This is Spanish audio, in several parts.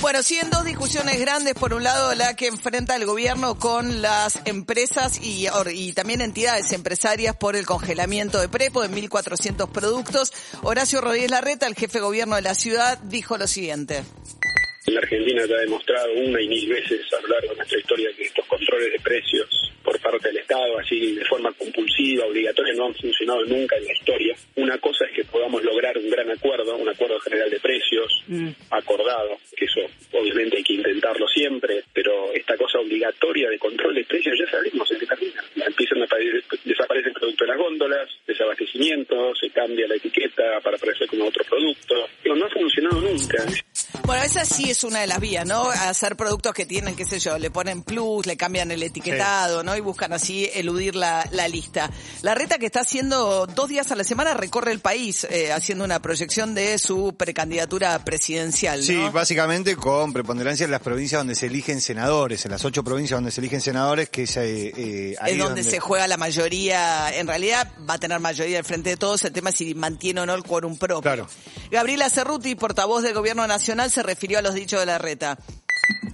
Bueno, siguen dos discusiones grandes. Por un lado, la que enfrenta el gobierno con las empresas y, y también entidades empresarias por el congelamiento de Prepo de 1.400 productos. Horacio Rodríguez Larreta, el jefe de gobierno de la ciudad, dijo lo siguiente. La Argentina ya ha demostrado una y mil veces a lo largo de nuestra historia que estos controles de precios por parte del Estado, así de forma compulsiva, obligatoria, no han funcionado nunca en la historia. Una cosa es que podamos lograr un gran acuerdo, un acuerdo general de precios mm. acordado, que eso obviamente hay que intentarlo siempre, pero esta cosa obligatoria de control de precios ya sabemos en qué termina. Empiezan a desaparecen productos de las góndolas, desabastecimiento, se cambia la etiqueta para aparecer como otro producto. no ha funcionado nunca. Bueno, esa sí es una de las vías, ¿no? Hacer productos que tienen, qué sé yo, le ponen plus, le cambian el etiquetado, ¿no? Y buscan así eludir la, la, lista. La reta que está haciendo dos días a la semana recorre el país, eh, haciendo una proyección de su precandidatura presidencial, ¿no? Sí, básicamente con preponderancia en las provincias donde se eligen senadores, en las ocho provincias donde se eligen senadores, que es, eh, eh es donde, se juega la mayoría, en realidad va a tener mayoría al frente de todos, el tema es si mantiene o no el quórum propio. Claro. Gabriela Cerruti, portavoz del Gobierno Nacional, se refirió a los dichos de la reta.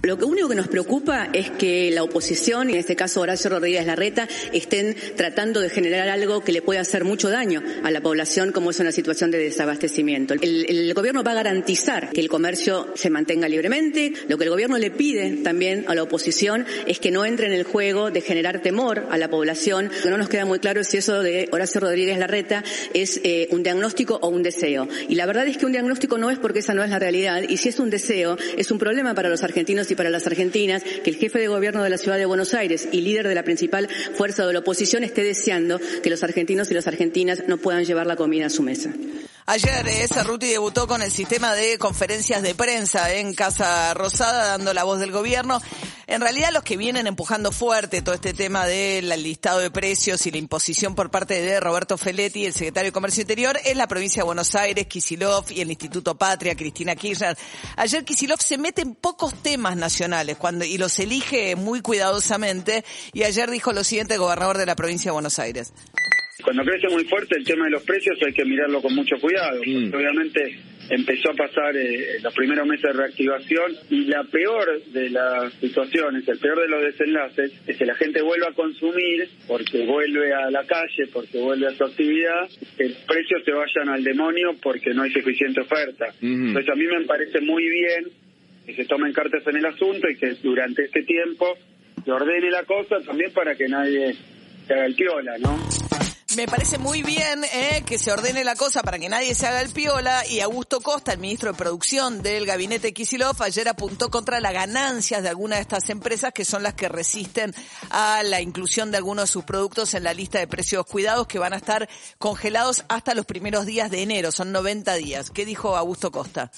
Lo único que nos preocupa es que la oposición, y en este caso Horacio Rodríguez Larreta, estén tratando de generar algo que le pueda hacer mucho daño a la población, como es una situación de desabastecimiento. El, gobierno va a garantizar que el comercio se mantenga libremente. Lo que el gobierno le pide también a la oposición es que no entre en el juego de generar temor a la población. No nos queda muy claro si eso de Horacio Rodríguez Larreta es eh, un diagnóstico o un deseo. Y la verdad es que un diagnóstico no es porque esa no es la realidad. Y si es un deseo, es un problema para los argentinos para las argentinas que el jefe de gobierno de la ciudad de Buenos Aires y líder de la principal fuerza de la oposición esté deseando que los argentinos y las argentinas no puedan llevar la comida a su mesa. Ayer esa Ruti debutó con el sistema de conferencias de prensa en Casa Rosada, dando la voz del gobierno. En realidad los que vienen empujando fuerte todo este tema del listado de precios y la imposición por parte de Roberto Feletti, el secretario de Comercio Interior, es la provincia de Buenos Aires, Kisilov y el Instituto Patria, Cristina Kirchner. Ayer Kisilov se mete en pocos temas nacionales cuando, y los elige muy cuidadosamente y ayer dijo lo siguiente el gobernador de la provincia de Buenos Aires. Cuando crece muy fuerte el tema de los precios hay que mirarlo con mucho cuidado. Mm. Obviamente empezó a pasar eh, los primeros meses de reactivación y la peor de las situaciones, el peor de los desenlaces, es que la gente vuelve a consumir porque vuelve a la calle, porque vuelve a su actividad, que los precios se vayan al demonio porque no hay suficiente oferta. Entonces a mí me parece muy bien que se tomen cartas en el asunto y que durante este tiempo se ordene la cosa también para que nadie se haga el piola, ¿no? Me parece muy bien eh, que se ordene la cosa para que nadie se haga el piola y Augusto Costa, el ministro de Producción del gabinete Kisilov, ayer apuntó contra las ganancias de algunas de estas empresas que son las que resisten a la inclusión de algunos de sus productos en la lista de precios cuidados que van a estar congelados hasta los primeros días de enero, son 90 días. ¿Qué dijo Augusto Costa?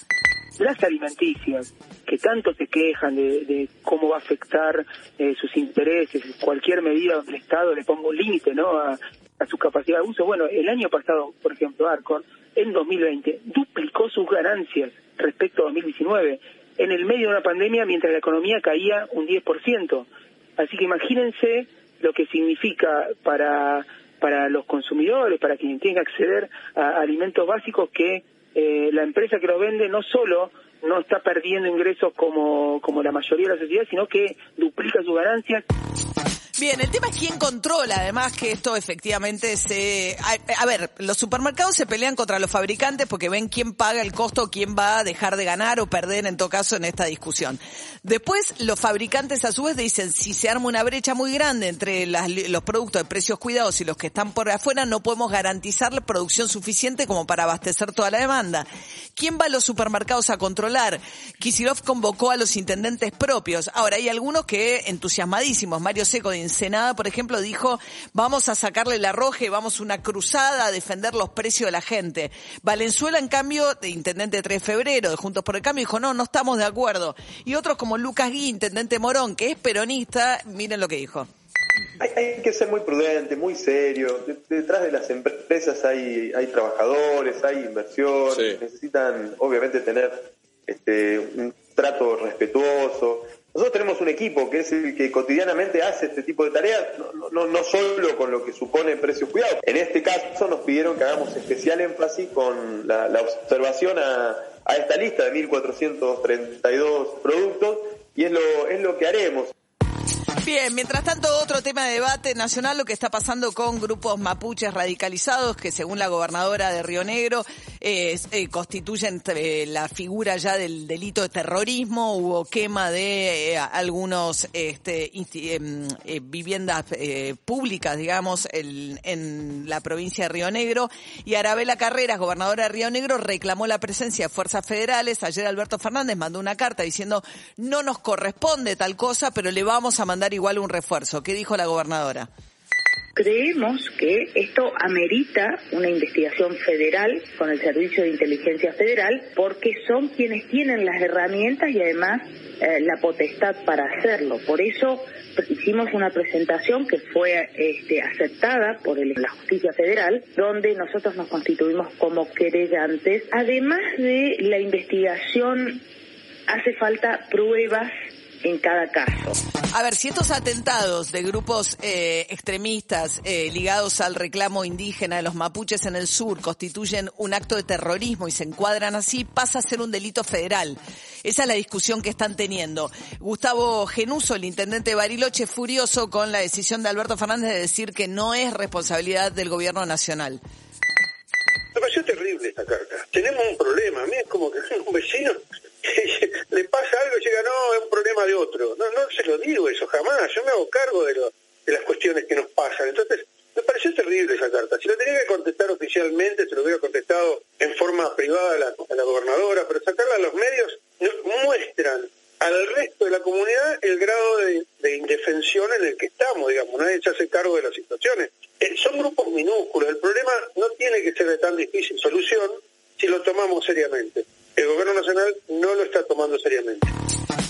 Las alimenticias, que tanto se quejan de, cómo va a afectar eh, sus intereses, cualquier medida del Estado le ponga un límite ¿no? a, a su capacidad de uso. Bueno, el año pasado, por ejemplo, Arcon, en 2020, duplicó sus ganancias respecto a 2019, en el medio de una pandemia mientras la economía caía un 10%. Así que imagínense lo que significa para, para los consumidores, para quienes tienen que acceder a alimentos básicos, que eh, la empresa que los vende no solo no está perdiendo ingresos como, como la mayoría de la sociedad, sino que duplica sus ganancias. Bien, el tema es quién controla, además que esto efectivamente se... A, ver, los supermercados se pelean contra los fabricantes porque ven quién paga el costo, quién va a dejar de ganar o perder en todo caso en esta discusión. Después, los fabricantes a su vez dicen, si se arma una brecha muy grande entre los productos de precios cuidados y los que están por afuera, no podemos garantizar la producción suficiente como para abastecer toda la demanda. ¿Quién va a los supermercados a controlar? Kisilov convocó a los intendentes propios. Ahora, hay algunos que entusiasmadísimos. Mario Seco de Senada, por ejemplo, dijo, vamos a sacarle la roja y vamos una cruzada a defender los precios de la gente. Valenzuela, en cambio, de intendente de 3 de febrero, de Juntos por el Cambio, dijo, no, no estamos de acuerdo. Y otros como Lucas Gui, intendente Morón, que es peronista, miren lo que dijo. Hay, hay que ser muy prudente, muy serio. De- detrás de las empresas hay, hay trabajadores, hay inversión, Sí. necesitan obviamente tener este, un trato respetuoso. Nosotros tenemos un equipo que es el que cotidianamente hace este tipo de tareas, no, solo con lo que supone precios cuidados. En este caso nos pidieron que hagamos especial énfasis con la, la observación a, a esta lista de 1.432 productos y es lo, es lo que haremos. Bien, mientras tanto, otro tema de debate nacional, lo que está pasando con grupos mapuches radicalizados que según la gobernadora de Río Negro eh, eh, constituyen eh, la figura ya del delito de terrorismo, hubo quema de eh, algunos este, em, eh, viviendas públicas, digamos, en, en la provincia de Río Negro y Arabela Carreras, gobernadora de Río Negro, reclamó la presencia de fuerzas federales. Ayer Alberto Fernández mandó una carta diciendo no nos corresponde tal cosa, pero le vamos a mandar igual un refuerzo. ¿Qué dijo la gobernadora? Creemos que esto amerita una investigación federal con el Servicio de Inteligencia Federal porque son quienes tienen las herramientas y además eh, la potestad para hacerlo. Por eso hicimos una presentación que fue este, aceptada por el- la justicia federal, donde nosotros nos constituimos como querellantes. Además de la investigación, hace falta pruebas en cada caso. A ver, si estos atentados de grupos eh, extremistas eh, ligados al reclamo indígena de los mapuches en el sur constituyen un acto de terrorismo y se encuadran así, pasa a ser un delito federal. Esa es la discusión que están teniendo. Gustavo Genuso, el intendente de Bariloche, furioso con la decisión de Alberto Fernández de decir que no es responsabilidad del gobierno nacional. Me pareció terrible esta carta. Tenemos un problema. A mí es como que un vecino le pasa algo y llega, no, es un problema de otro. No, no se lo digo eso jamás. Yo me hago cargo de, lo- de las cuestiones que nos pasan. Entonces, me pareció terrible esa carta. Si lo tenía que contestar oficialmente, se lo hubiera contestado en forma privada a la, gobernadora, pero sacarla a los medios no- muestran al resto de la comunidad el grado de, de indefensión en el que estamos, digamos. Nadie se hace cargo de las situaciones. Eh, son grupos minúsculos. El problema no tiene que ser de tan difícil solución si lo tomamos seriamente. El gobierno nacional no lo está tomando seriamente.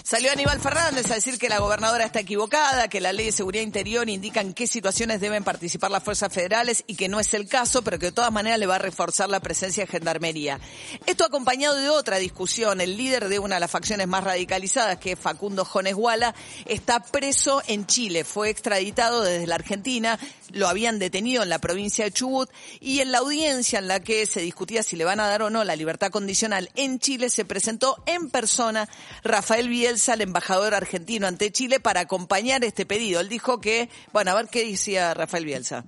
Salió Aníbal Fernández a decir que la gobernadora está equivocada, que la ley de seguridad interior indica en qué situaciones deben participar las fuerzas federales y que no es el caso, pero que de todas maneras le va a reforzar la presencia de gendarmería. Esto acompañado de otra discusión. El líder de una de las facciones más radicalizadas, que es Facundo Jones Guala, está preso en Chile. Fue extraditado desde la Argentina, lo habían detenido en la provincia de Chubut y en la audiencia en la que se discutía si le van a dar o no la libertad condicional en Chile se presentó en persona Rafael Bielsa, el embajador argentino ante Chile, para acompañar este pedido. Él dijo que, bueno, a ver qué decía Rafael Bielsa.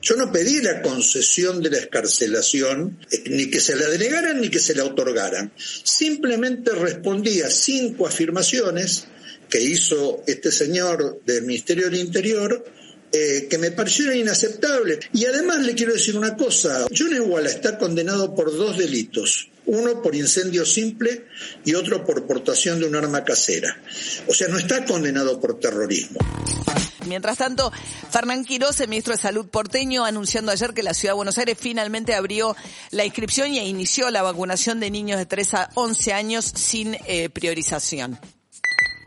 Yo no pedí la concesión de la escarcelación, eh, ni que se la denegaran ni que se la otorgaran. Simplemente respondí a cinco afirmaciones que hizo este señor del Ministerio del Interior eh, que me parecieron inaceptables. Y además le quiero decir una cosa, John Iguala está condenado por dos delitos, uno por incendio simple y otro por portación de un arma casera. O sea, no está condenado por terrorismo. Mientras tanto, Fernán Quiroz, el ministro de Salud porteño, anunciando ayer que la Ciudad de Buenos Aires finalmente abrió la inscripción y inició la vacunación de niños de 3 a 11 años sin eh, priorización.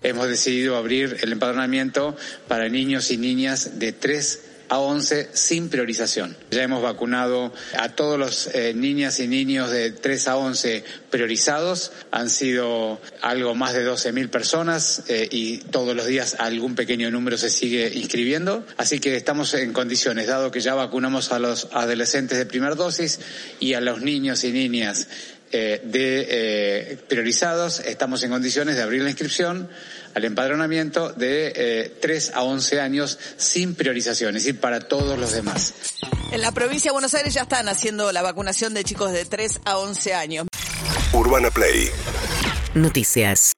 Hemos decidido abrir el empadronamiento para niños y niñas de 3 a 11 sin priorización. Ya hemos vacunado a todos los eh, niñas y niños de 3 a 11 priorizados. Han sido algo más de 12.000 personas eh, y todos los días algún pequeño número se sigue inscribiendo. Así que estamos en condiciones, dado que ya vacunamos a los adolescentes de primera dosis y a los niños y niñas eh, de eh, priorizados, estamos en condiciones de abrir la inscripción al empadronamiento de eh, 3 a 11 años sin priorización, es decir, para todos los demás. En la provincia de Buenos Aires ya están haciendo la vacunación de chicos de 3 a 11 años. Urbana Play Noticias.